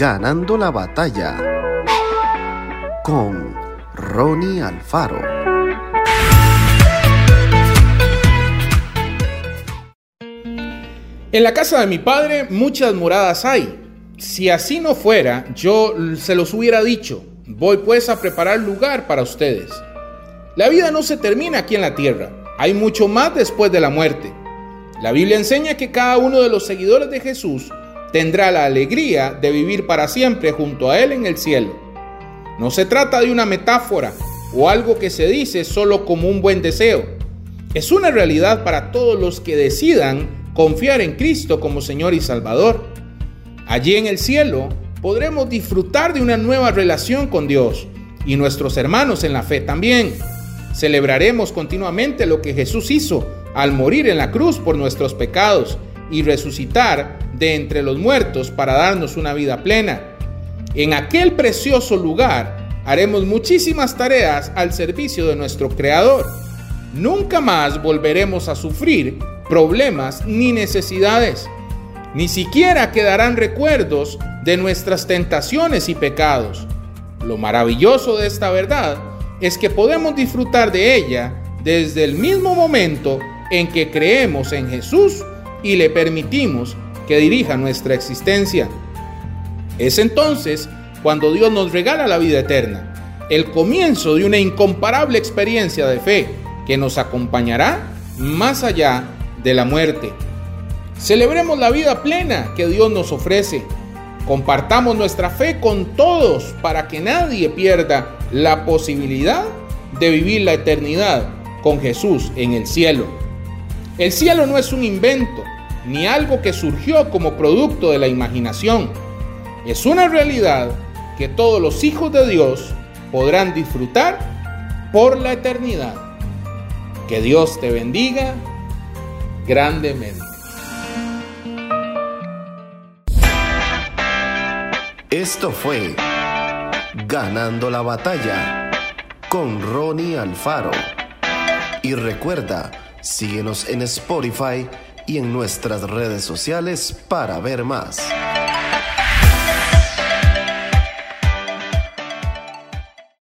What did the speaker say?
Ganando la batalla con Ronnie Alfaro. En la casa de mi padre muchas moradas hay. Si así no fuera, yo se los hubiera dicho. Voy pues a preparar lugar para ustedes. La vida no se termina aquí en la tierra. Hay mucho más después de la muerte. La Biblia enseña que cada uno de los seguidores de Jesús tendrá la alegría de vivir para siempre junto a Él en el cielo. No se trata de una metáfora o algo que se dice solo como un buen deseo. Es una realidad para todos los que decidan confiar en Cristo como Señor y Salvador. Allí en el cielo podremos disfrutar de una nueva relación con Dios y nuestros hermanos en la fe también. Celebraremos continuamente lo que Jesús hizo al morir en la cruz por nuestros pecados y resucitar de entre los muertos para darnos una vida plena. En aquel precioso lugar haremos muchísimas tareas al servicio de nuestro Creador. Nunca más volveremos a sufrir problemas ni necesidades. Ni siquiera quedarán recuerdos de nuestras tentaciones y pecados. Lo maravilloso de esta verdad es que podemos disfrutar de ella desde el mismo momento en que creemos en Jesús y le permitimos que dirija nuestra existencia. Es entonces cuando Dios nos regala la vida eterna, el comienzo de una incomparable experiencia de fe que nos acompañará más allá de la muerte. Celebremos la vida plena que Dios nos ofrece. Compartamos nuestra fe con todos para que nadie pierda la posibilidad de vivir la eternidad con Jesús en el cielo. El cielo no es un invento, ni algo que surgió como producto de la imaginación. Es una realidad que todos los hijos de Dios podrán disfrutar por la eternidad. Que Dios te bendiga grandemente. Esto fue Ganando la batalla con Ronnie Alfaro. Y recuerda, síguenos en Spotify y en nuestras redes sociales para ver más.